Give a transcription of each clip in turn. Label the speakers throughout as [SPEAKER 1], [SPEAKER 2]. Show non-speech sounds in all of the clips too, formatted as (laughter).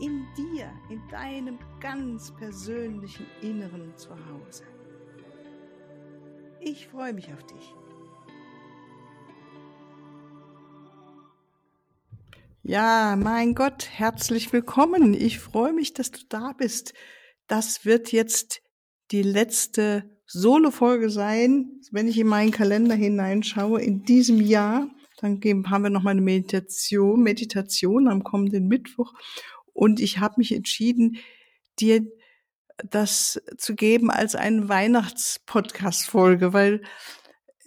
[SPEAKER 1] In dir, in deinem ganz persönlichen Inneren zu Hause. Ich freue mich auf dich. Ja, mein Gott, herzlich willkommen. Ich freue mich, dass du da bist. Das wird jetzt die letzte Solo-Folge sein, wenn ich in meinen Kalender hineinschaue, in diesem Jahr. Dann haben wir noch mal eine Meditation, Meditation am kommenden Mittwoch. Und ich habe mich entschieden, dir das zu geben als eine Weihnachtspodcast-Folge, weil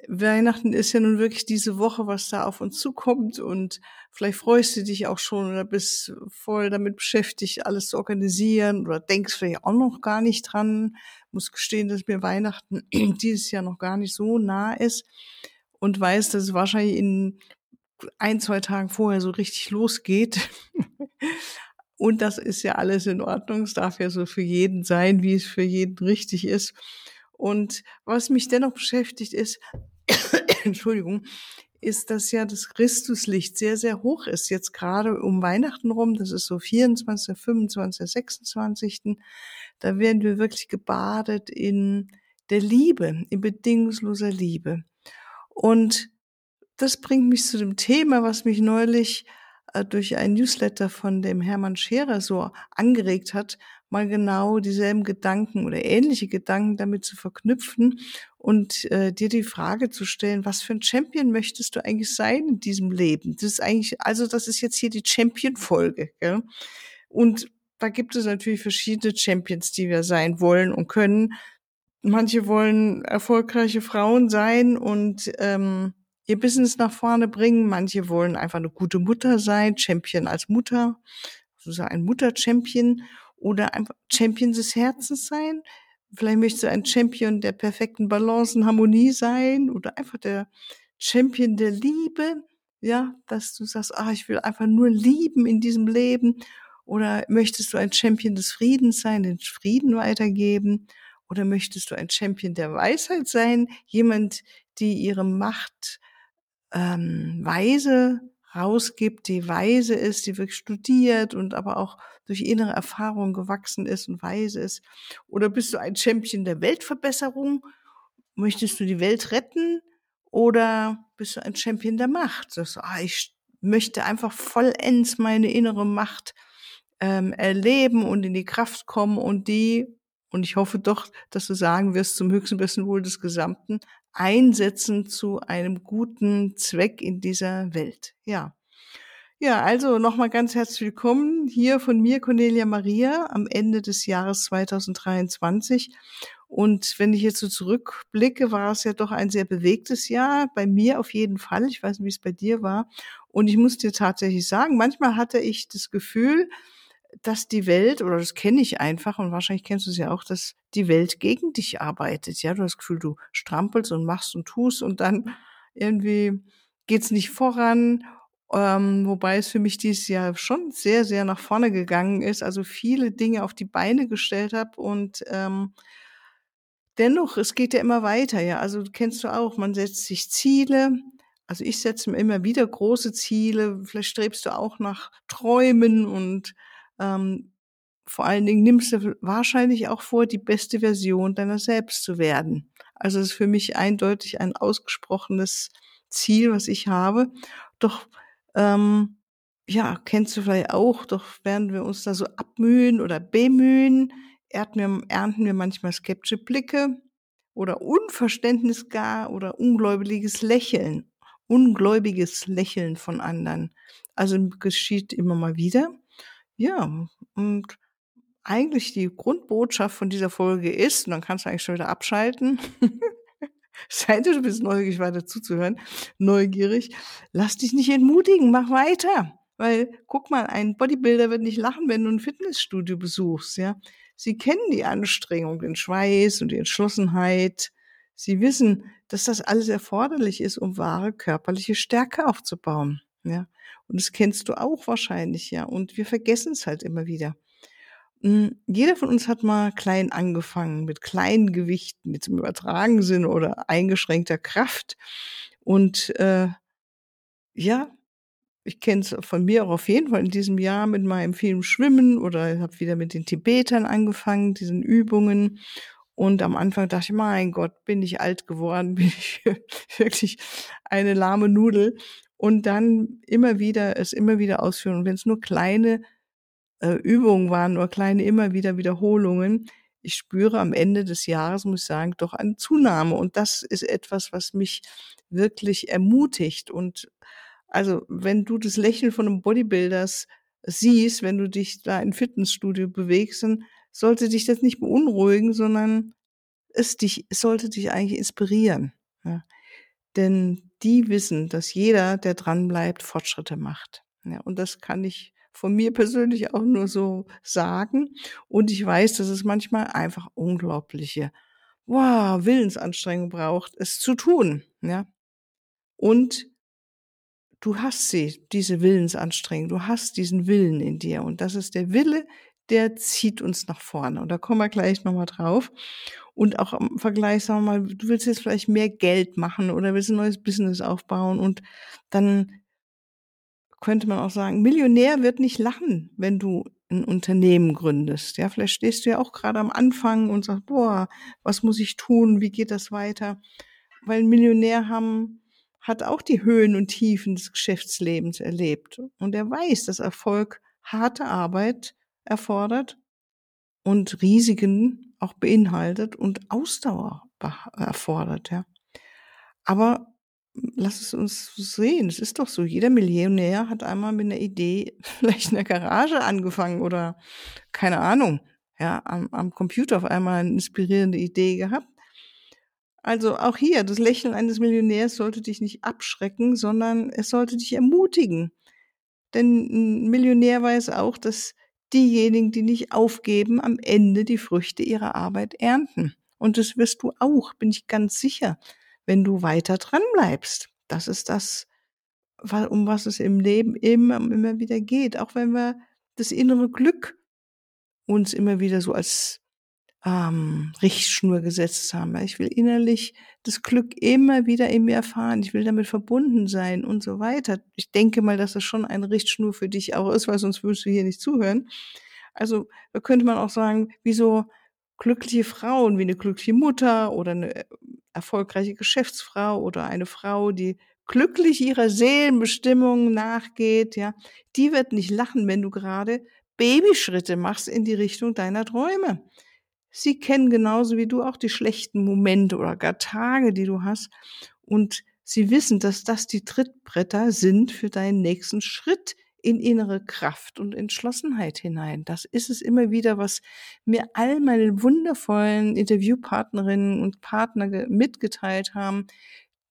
[SPEAKER 1] Weihnachten ist ja nun wirklich diese Woche, was da auf uns zukommt und vielleicht freust du dich auch schon oder bist voll damit beschäftigt, alles zu organisieren oder denkst vielleicht auch noch gar nicht dran. Muss gestehen, dass mir Weihnachten (clears throat) dieses Jahr noch gar nicht so nah ist und weiß, dass es wahrscheinlich in ein, zwei Tagen vorher so richtig losgeht. (laughs) und das ist ja alles in Ordnung. Es darf ja so für jeden sein, wie es für jeden richtig ist. Und was mich dennoch beschäftigt ist, (coughs) Entschuldigung, ist, dass ja das Christuslicht sehr, sehr hoch ist. Jetzt gerade um Weihnachten rum, das ist so 24., 25., 26. Da werden wir wirklich gebadet in der Liebe, in bedingungsloser Liebe. Und das bringt mich zu dem Thema, was mich neulich durch ein Newsletter von dem Hermann Scherer so angeregt hat, mal genau dieselben Gedanken oder ähnliche Gedanken damit zu verknüpfen und äh, dir die Frage zu stellen, was für ein Champion möchtest du eigentlich sein in diesem Leben? Das ist eigentlich, also das ist jetzt hier die Champion-Folge. Ja? Und da gibt es natürlich verschiedene Champions, die wir sein wollen und können. Manche wollen erfolgreiche Frauen sein und ähm, ihr Business nach vorne bringen. Manche wollen einfach eine gute Mutter sein, Champion als Mutter, sozusagen ein Mutter-Champion oder einfach Champion des Herzens sein. Vielleicht möchtest du ein Champion der perfekten Balance und Harmonie sein oder einfach der Champion der Liebe. Ja, dass du sagst, ah, ich will einfach nur lieben in diesem Leben. Oder möchtest du ein Champion des Friedens sein, den Frieden weitergeben? Oder möchtest du ein Champion der Weisheit sein? Jemand, die ihre Macht ähm, weise rausgibt, die weise ist, die wirklich studiert und aber auch durch innere Erfahrung gewachsen ist und weise ist? Oder bist du ein Champion der Weltverbesserung? Möchtest du die Welt retten? Oder bist du ein Champion der Macht? Sagst du, ah, ich möchte einfach vollends meine innere Macht ähm, erleben und in die Kraft kommen und die, und ich hoffe doch, dass du sagen wirst, zum höchsten besten Wohl des Gesamten, einsetzen zu einem guten Zweck in dieser Welt. Ja. Ja, also nochmal ganz herzlich willkommen hier von mir, Cornelia Maria, am Ende des Jahres 2023. Und wenn ich jetzt so zurückblicke, war es ja doch ein sehr bewegtes Jahr, bei mir auf jeden Fall. Ich weiß nicht, wie es bei dir war. Und ich muss dir tatsächlich sagen, manchmal hatte ich das Gefühl, dass die Welt, oder das kenne ich einfach, und wahrscheinlich kennst du es ja auch, dass die Welt gegen dich arbeitet. Ja, du hast das Gefühl, du strampelst und machst und tust und dann irgendwie geht's nicht voran. Ähm, wobei es für mich dieses Jahr schon sehr, sehr nach vorne gegangen ist, also viele Dinge auf die Beine gestellt habe und ähm, dennoch, es geht ja immer weiter, ja. Also kennst du auch, man setzt sich Ziele, also ich setze mir immer wieder große Ziele, vielleicht strebst du auch nach Träumen und ähm, vor allen Dingen nimmst du wahrscheinlich auch vor, die beste Version deiner selbst zu werden. Also es ist für mich eindeutig ein ausgesprochenes Ziel, was ich habe. Doch ähm, ja, kennst du vielleicht auch, doch werden wir uns da so abmühen oder bemühen, ernten wir, manchmal skeptische Blicke oder Unverständnis gar oder ungläubiges Lächeln, ungläubiges Lächeln von anderen. Also geschieht immer mal wieder. Ja, und eigentlich die Grundbotschaft von dieser Folge ist, und dann kannst du eigentlich schon wieder abschalten, (laughs) sei du bist neugierig weiter zuzuhören, neugierig, lass dich nicht entmutigen, mach weiter. Weil, guck mal, ein Bodybuilder wird nicht lachen, wenn du ein Fitnessstudio besuchst, ja. Sie kennen die Anstrengung, den Schweiß und die Entschlossenheit. Sie wissen, dass das alles erforderlich ist, um wahre körperliche Stärke aufzubauen, ja. Und das kennst du auch wahrscheinlich, ja. Und wir vergessen es halt immer wieder. Hm, jeder von uns hat mal klein angefangen, mit kleinen Gewichten, jetzt im übertragenen Sinne oder eingeschränkter Kraft. Und äh, ja, ich kenne es von mir auch auf jeden Fall in diesem Jahr mit meinem vielen Schwimmen oder habe wieder mit den Tibetern angefangen, diesen Übungen. Und am Anfang dachte ich, mein Gott, bin ich alt geworden, (laughs) bin ich wirklich eine lahme Nudel. Und dann immer wieder, es immer wieder ausführen. Und wenn es nur kleine äh, Übungen waren, nur kleine immer wieder Wiederholungen, ich spüre am Ende des Jahres, muss ich sagen, doch eine Zunahme. Und das ist etwas, was mich wirklich ermutigt. Und also, wenn du das Lächeln von einem Bodybuilders siehst, wenn du dich da im Fitnessstudio bewegst, dann sollte dich das nicht beunruhigen, sondern es dich, es sollte dich eigentlich inspirieren. Ja. Denn die wissen, dass jeder, der dran bleibt, Fortschritte macht. Ja, und das kann ich von mir persönlich auch nur so sagen. Und ich weiß, dass es manchmal einfach unglaubliche, wow, Willensanstrengung braucht, es zu tun. Ja. Und du hast sie, diese Willensanstrengung, du hast diesen Willen in dir. Und das ist der Wille, der zieht uns nach vorne. Und da kommen wir gleich nochmal drauf. Und auch im Vergleich, sagen wir mal, du willst jetzt vielleicht mehr Geld machen oder willst ein neues Business aufbauen und dann könnte man auch sagen, Millionär wird nicht lachen, wenn du ein Unternehmen gründest. Ja, vielleicht stehst du ja auch gerade am Anfang und sagst, boah, was muss ich tun? Wie geht das weiter? Weil ein Millionär haben, hat auch die Höhen und Tiefen des Geschäftslebens erlebt. Und er weiß, dass Erfolg harte Arbeit erfordert und Risiken auch beinhaltet und Ausdauer erfordert, ja. Aber lass es uns sehen. Es ist doch so, jeder Millionär hat einmal mit einer Idee (laughs) vielleicht in der Garage angefangen oder keine Ahnung, ja, am, am Computer auf einmal eine inspirierende Idee gehabt. Also auch hier, das Lächeln eines Millionärs sollte dich nicht abschrecken, sondern es sollte dich ermutigen. Denn ein Millionär weiß auch, dass diejenigen, die nicht aufgeben, am Ende die Früchte ihrer Arbeit ernten. Und das wirst du auch, bin ich ganz sicher wenn du weiter dran bleibst. Das ist das, um was es im Leben immer, immer wieder geht. Auch wenn wir das innere Glück uns immer wieder so als ähm, Richtschnur gesetzt haben. Ich will innerlich das Glück immer wieder in mir erfahren. Ich will damit verbunden sein und so weiter. Ich denke mal, dass das schon eine Richtschnur für dich auch ist, weil sonst würdest du hier nicht zuhören. Also da könnte man auch sagen, wieso glückliche Frauen wie eine glückliche Mutter oder eine äh, erfolgreiche Geschäftsfrau oder eine Frau, die glücklich ihrer Seelenbestimmung nachgeht, ja, die wird nicht lachen, wenn du gerade Babyschritte machst in die Richtung deiner Träume. Sie kennen genauso wie du auch die schlechten Momente oder gar Tage, die du hast. Und sie wissen, dass das die Trittbretter sind für deinen nächsten Schritt in innere Kraft und Entschlossenheit hinein. Das ist es immer wieder, was mir all meine wundervollen Interviewpartnerinnen und Partner mitgeteilt haben,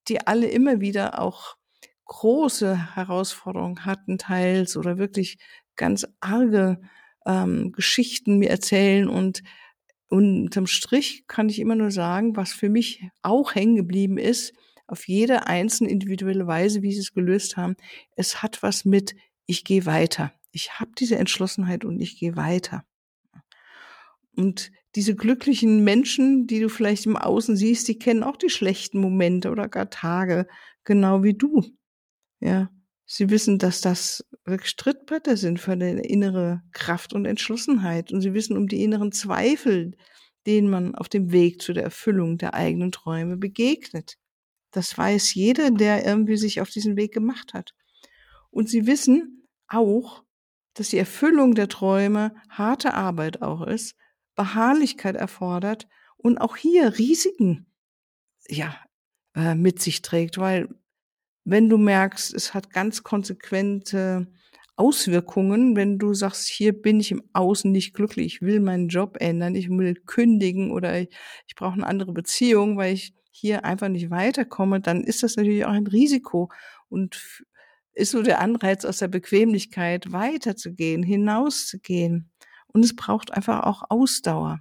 [SPEAKER 1] die alle immer wieder auch große Herausforderungen hatten, teils oder wirklich ganz arge ähm, Geschichten mir erzählen und unterm Strich kann ich immer nur sagen, was für mich auch hängen geblieben ist, auf jede einzelne individuelle Weise, wie sie es gelöst haben. Es hat was mit ich gehe weiter. Ich habe diese Entschlossenheit und ich gehe weiter. Und diese glücklichen Menschen, die du vielleicht im Außen siehst, die kennen auch die schlechten Momente oder gar Tage, genau wie du. Ja, sie wissen, dass das wirklich Trittbretter sind für deine innere Kraft und Entschlossenheit. Und sie wissen um die inneren Zweifel, denen man auf dem Weg zu der Erfüllung der eigenen Träume begegnet. Das weiß jeder, der irgendwie sich auf diesen Weg gemacht hat. Und sie wissen, auch, dass die Erfüllung der Träume harte Arbeit auch ist, Beharrlichkeit erfordert und auch hier Risiken ja äh, mit sich trägt, weil wenn du merkst, es hat ganz konsequente Auswirkungen, wenn du sagst, hier bin ich im Außen nicht glücklich, ich will meinen Job ändern, ich will kündigen oder ich, ich brauche eine andere Beziehung, weil ich hier einfach nicht weiterkomme, dann ist das natürlich auch ein Risiko. Und ist so der Anreiz aus der Bequemlichkeit weiterzugehen, hinauszugehen. Und es braucht einfach auch Ausdauer.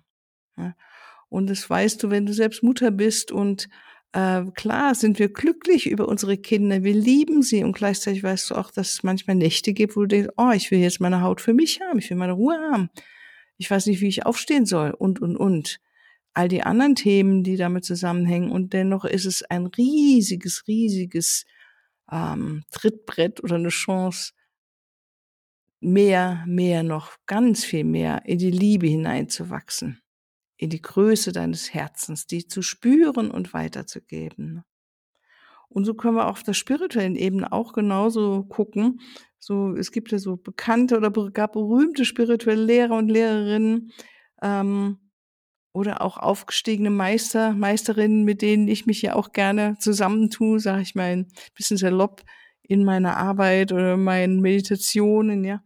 [SPEAKER 1] Und das weißt du, wenn du selbst Mutter bist und äh, klar sind wir glücklich über unsere Kinder, wir lieben sie und gleichzeitig weißt du auch, dass es manchmal Nächte gibt, wo du denkst, oh, ich will jetzt meine Haut für mich haben, ich will meine Ruhe haben, ich weiß nicht, wie ich aufstehen soll und, und, und. All die anderen Themen, die damit zusammenhängen und dennoch ist es ein riesiges, riesiges ähm, Trittbrett oder eine Chance, mehr, mehr noch, ganz viel mehr in die Liebe hineinzuwachsen in die Größe deines Herzens, die zu spüren und weiterzugeben. Und so können wir auf der spirituellen Ebene auch genauso gucken. So, es gibt ja so bekannte oder gar berühmte spirituelle Lehrer und Lehrerinnen ähm, oder auch aufgestiegene Meister, Meisterinnen, mit denen ich mich ja auch gerne zusammentue, sage ich mal ein bisschen salopp in meiner Arbeit oder meinen Meditationen, ja.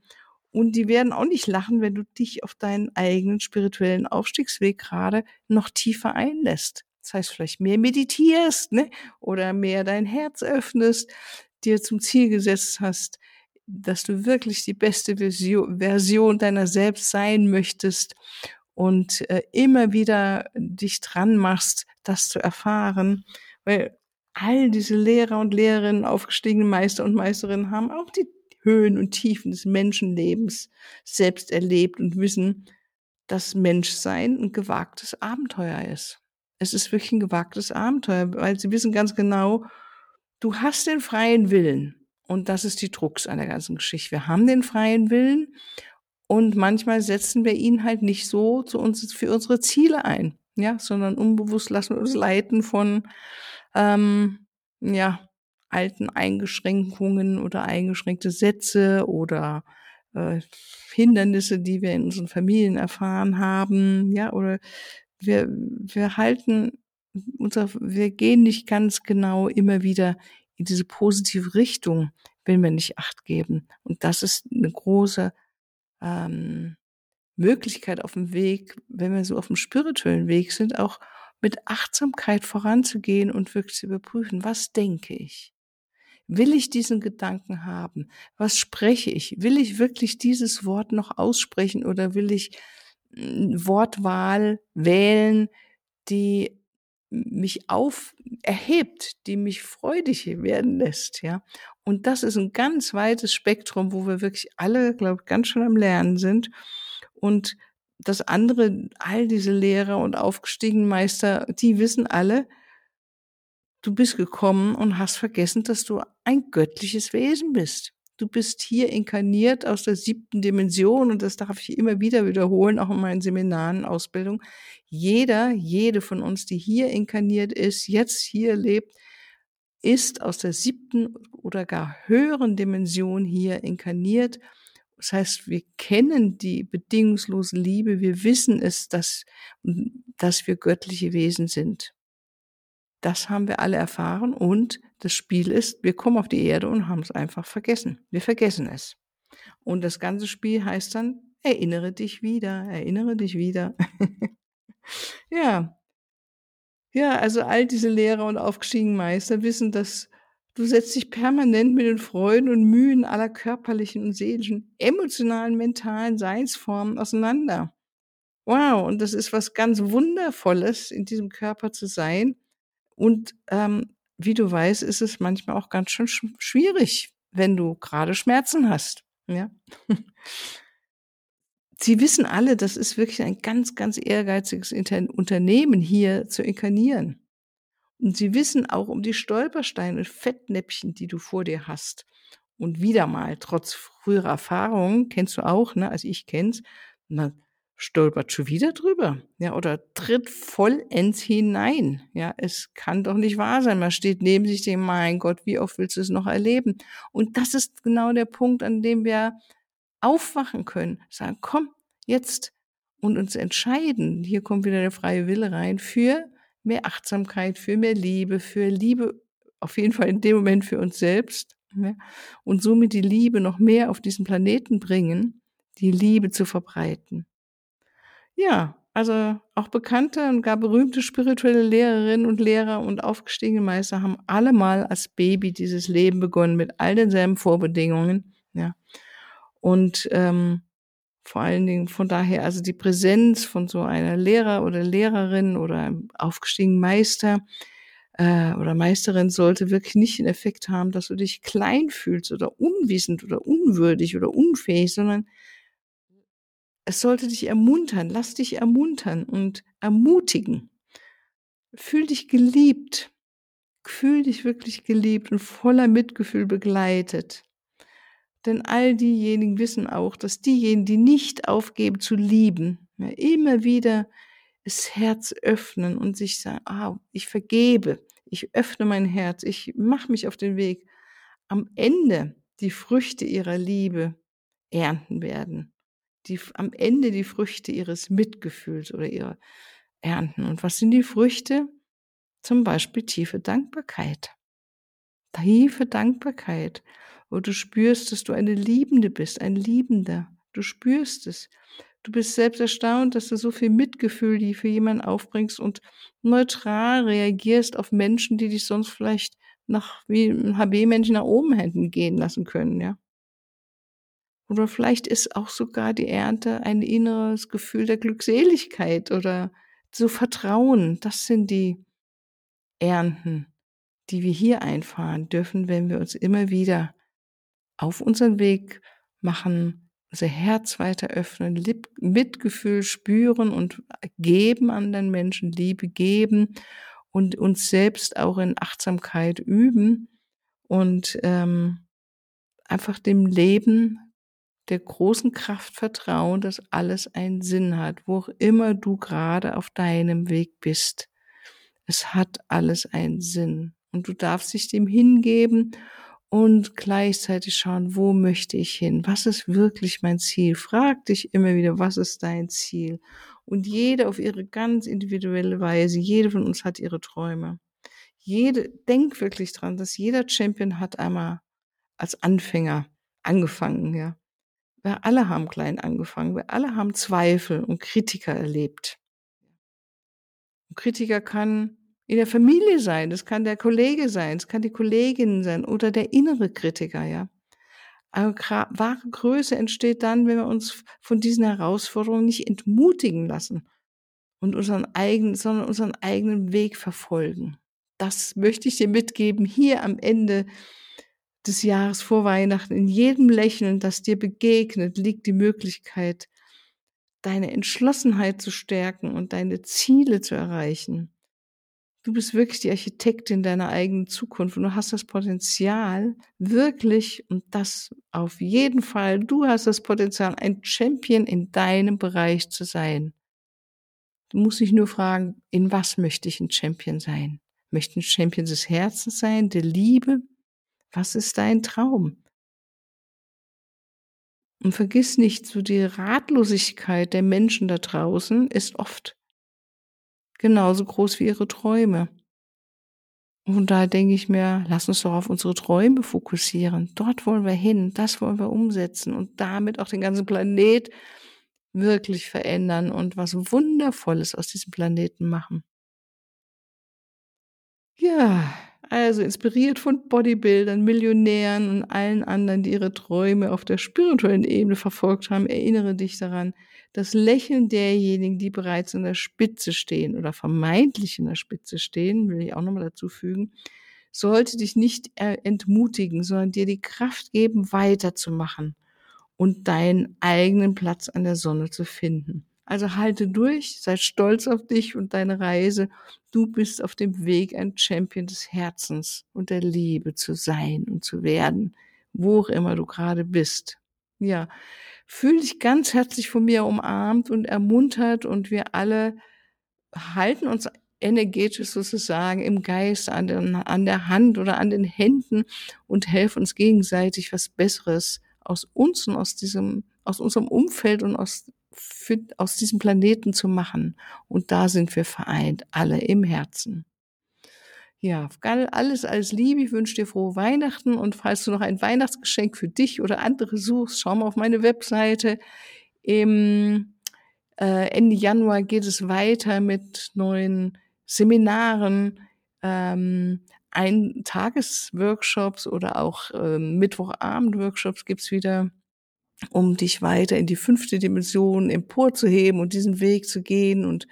[SPEAKER 1] Und die werden auch nicht lachen, wenn du dich auf deinen eigenen spirituellen Aufstiegsweg gerade noch tiefer einlässt. Das heißt, vielleicht mehr meditierst, ne? Oder mehr dein Herz öffnest, dir zum Ziel gesetzt hast, dass du wirklich die beste Version deiner selbst sein möchtest und äh, immer wieder dich dran machst, das zu erfahren, weil all diese Lehrer und Lehrerinnen, aufgestiegene Meister und Meisterinnen haben auch die Höhen und Tiefen des Menschenlebens selbst erlebt und wissen, dass Menschsein ein gewagtes Abenteuer ist. Es ist wirklich ein gewagtes Abenteuer, weil sie wissen ganz genau, du hast den freien Willen. Und das ist die Drucks an der ganzen Geschichte. Wir haben den freien Willen und manchmal setzen wir ihn halt nicht so zu uns, für unsere Ziele ein, ja, sondern unbewusst lassen wir uns leiten von, ähm, ja, alten Eingeschränkungen oder eingeschränkte Sätze oder äh, Hindernisse, die wir in unseren Familien erfahren haben, ja, oder wir, wir halten unser, wir gehen nicht ganz genau immer wieder in diese positive Richtung, wenn wir nicht Acht geben. Und das ist eine große ähm, Möglichkeit auf dem Weg, wenn wir so auf dem spirituellen Weg sind, auch mit Achtsamkeit voranzugehen und wirklich zu überprüfen, was denke ich? Will ich diesen Gedanken haben? Was spreche ich? Will ich wirklich dieses Wort noch aussprechen oder will ich hm, Wortwahl wählen, die mich auf erhebt, die mich freudig werden lässt, ja? Und das ist ein ganz weites Spektrum, wo wir wirklich alle, glaube ich, ganz schön am Lernen sind. Und das andere, all diese Lehrer und aufgestiegenen Meister, die wissen alle, Du bist gekommen und hast vergessen, dass du ein göttliches Wesen bist. Du bist hier inkarniert aus der siebten Dimension und das darf ich immer wieder wiederholen, auch in meinen Seminaren, Ausbildung. Jeder, jede von uns, die hier inkarniert ist, jetzt hier lebt, ist aus der siebten oder gar höheren Dimension hier inkarniert. Das heißt, wir kennen die bedingungslose Liebe, wir wissen es, dass, dass wir göttliche Wesen sind. Das haben wir alle erfahren und das Spiel ist, wir kommen auf die Erde und haben es einfach vergessen. Wir vergessen es. Und das ganze Spiel heißt dann, erinnere dich wieder, erinnere dich wieder. (laughs) ja. Ja, also all diese Lehrer und aufgestiegenen Meister wissen, dass du setzt dich permanent mit den Freuden und Mühen aller körperlichen und seelischen, emotionalen, mentalen Seinsformen auseinander. Wow, und das ist was ganz Wundervolles, in diesem Körper zu sein und ähm, wie du weißt, ist es manchmal auch ganz schön schwierig, wenn du gerade Schmerzen hast. Ja. (laughs) Sie wissen alle, das ist wirklich ein ganz, ganz ehrgeiziges Unternehmen hier zu inkarnieren. Und sie wissen auch um die Stolpersteine und Fettnäppchen, die du vor dir hast. Und wieder mal, trotz früherer Erfahrungen, kennst du auch, ne, also ich kenn's, man stolpert schon wieder drüber, ja, oder tritt vollends hinein. Ja, es kann doch nicht wahr sein. Man steht neben sich, denkt, mein Gott, wie oft willst du es noch erleben? Und das ist genau der Punkt, an dem wir aufwachen können. Sagen, komm, jetzt und uns entscheiden. Hier kommt wieder der freie Wille rein für mehr Achtsamkeit, für mehr Liebe, für Liebe auf jeden Fall in dem Moment für uns selbst. Ja, und somit die Liebe noch mehr auf diesen Planeten bringen, die Liebe zu verbreiten. Ja, also auch bekannte und gar berühmte spirituelle Lehrerinnen und Lehrer und aufgestiegene Meister haben alle mal als Baby dieses Leben begonnen mit all denselben Vorbedingungen. Ja. Und ähm, vor allen Dingen von daher, also die Präsenz von so einer Lehrer oder Lehrerin oder einem aufgestiegenen Meister äh, oder Meisterin sollte wirklich nicht den Effekt haben, dass du dich klein fühlst oder unwissend oder unwürdig oder unfähig, sondern es sollte dich ermuntern, lass dich ermuntern und ermutigen. Fühl dich geliebt, fühl dich wirklich geliebt und voller Mitgefühl begleitet. Denn all diejenigen wissen auch, dass diejenigen, die nicht aufgeben zu lieben, ja, immer wieder das Herz öffnen und sich sagen, ah, ich vergebe, ich öffne mein Herz, ich mache mich auf den Weg, am Ende die Früchte ihrer Liebe ernten werden die am Ende die Früchte ihres Mitgefühls oder ihrer ernten. Und was sind die Früchte? Zum Beispiel tiefe Dankbarkeit. Tiefe Dankbarkeit, wo du spürst, dass du eine Liebende bist, ein Liebender. Du spürst es. Du bist selbst erstaunt, dass du so viel Mitgefühl die für jemanden aufbringst und neutral reagierst auf Menschen, die dich sonst vielleicht nach wie ein HB-Mensch nach oben hätten gehen lassen können, ja. Oder vielleicht ist auch sogar die Ernte ein inneres Gefühl der Glückseligkeit oder so Vertrauen. Das sind die Ernten, die wir hier einfahren dürfen, wenn wir uns immer wieder auf unseren Weg machen, unser Herz weiter öffnen, Mitgefühl spüren und geben an den Menschen, Liebe geben und uns selbst auch in Achtsamkeit üben und ähm, einfach dem Leben der großen Kraft vertrauen, dass alles einen Sinn hat, wo auch immer du gerade auf deinem Weg bist. Es hat alles einen Sinn und du darfst dich dem hingeben und gleichzeitig schauen, wo möchte ich hin? Was ist wirklich mein Ziel? Frag dich immer wieder, was ist dein Ziel? Und jede auf ihre ganz individuelle Weise, jede von uns hat ihre Träume. Jede, denk wirklich dran, dass jeder Champion hat einmal als Anfänger angefangen, ja. Wir alle haben klein angefangen. Wir alle haben Zweifel und Kritiker erlebt. Und Kritiker kann in der Familie sein, das kann der Kollege sein, es kann die Kollegin sein oder der innere Kritiker, ja. Aber wahre Größe entsteht dann, wenn wir uns von diesen Herausforderungen nicht entmutigen lassen und unseren eigenen, sondern unseren eigenen Weg verfolgen. Das möchte ich dir mitgeben hier am Ende des Jahres vor Weihnachten, in jedem Lächeln, das dir begegnet, liegt die Möglichkeit, deine Entschlossenheit zu stärken und deine Ziele zu erreichen. Du bist wirklich die Architektin deiner eigenen Zukunft und du hast das Potenzial, wirklich, und das auf jeden Fall, du hast das Potenzial, ein Champion in deinem Bereich zu sein. Du musst dich nur fragen, in was möchte ich ein Champion sein? Möchte ein Champion des Herzens sein, der Liebe, was ist dein Traum? Und vergiss nicht, so die Ratlosigkeit der Menschen da draußen ist oft genauso groß wie ihre Träume. Und da denke ich mir, lass uns doch auf unsere Träume fokussieren. Dort wollen wir hin, das wollen wir umsetzen und damit auch den ganzen Planet wirklich verändern und was Wundervolles aus diesem Planeten machen. Ja, also inspiriert von Bodybuildern, Millionären und allen anderen, die ihre Träume auf der spirituellen Ebene verfolgt haben, erinnere dich daran, das Lächeln derjenigen, die bereits an der Spitze stehen oder vermeintlich in der Spitze stehen, will ich auch nochmal dazu fügen, sollte dich nicht entmutigen, sondern dir die Kraft geben, weiterzumachen und deinen eigenen Platz an der Sonne zu finden. Also halte durch, sei stolz auf dich und deine Reise. Du bist auf dem Weg, ein Champion des Herzens und der Liebe zu sein und zu werden, wo auch immer du gerade bist. Ja, fühl dich ganz herzlich von mir umarmt und ermuntert und wir alle halten uns energetisch sozusagen im Geist an, den, an der Hand oder an den Händen und helfen uns gegenseitig was Besseres aus uns und aus diesem, aus unserem Umfeld und aus für, aus diesem Planeten zu machen. Und da sind wir vereint, alle im Herzen. Ja, alles als Liebe. Ich wünsche dir frohe Weihnachten und falls du noch ein Weihnachtsgeschenk für dich oder andere suchst, schau mal auf meine Webseite. Im Äh, Ende Januar geht es weiter mit neuen Seminaren, ähm, ein Tagesworkshops oder auch ähm, Mittwochabend-Workshops gibt's wieder, um dich weiter in die fünfte Dimension emporzuheben und diesen Weg zu gehen und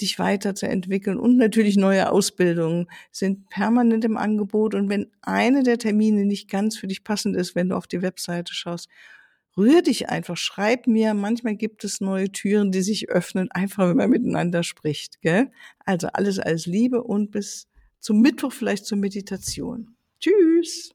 [SPEAKER 1] dich weiterzuentwickeln. Und natürlich neue Ausbildungen sind permanent im Angebot. Und wenn eine der Termine nicht ganz für dich passend ist, wenn du auf die Webseite schaust, rühr dich einfach, schreib mir. Manchmal gibt es neue Türen, die sich öffnen, einfach wenn man miteinander spricht. Gell? Also alles als Liebe und bis zum Mittwoch vielleicht zur Meditation. Tschüss.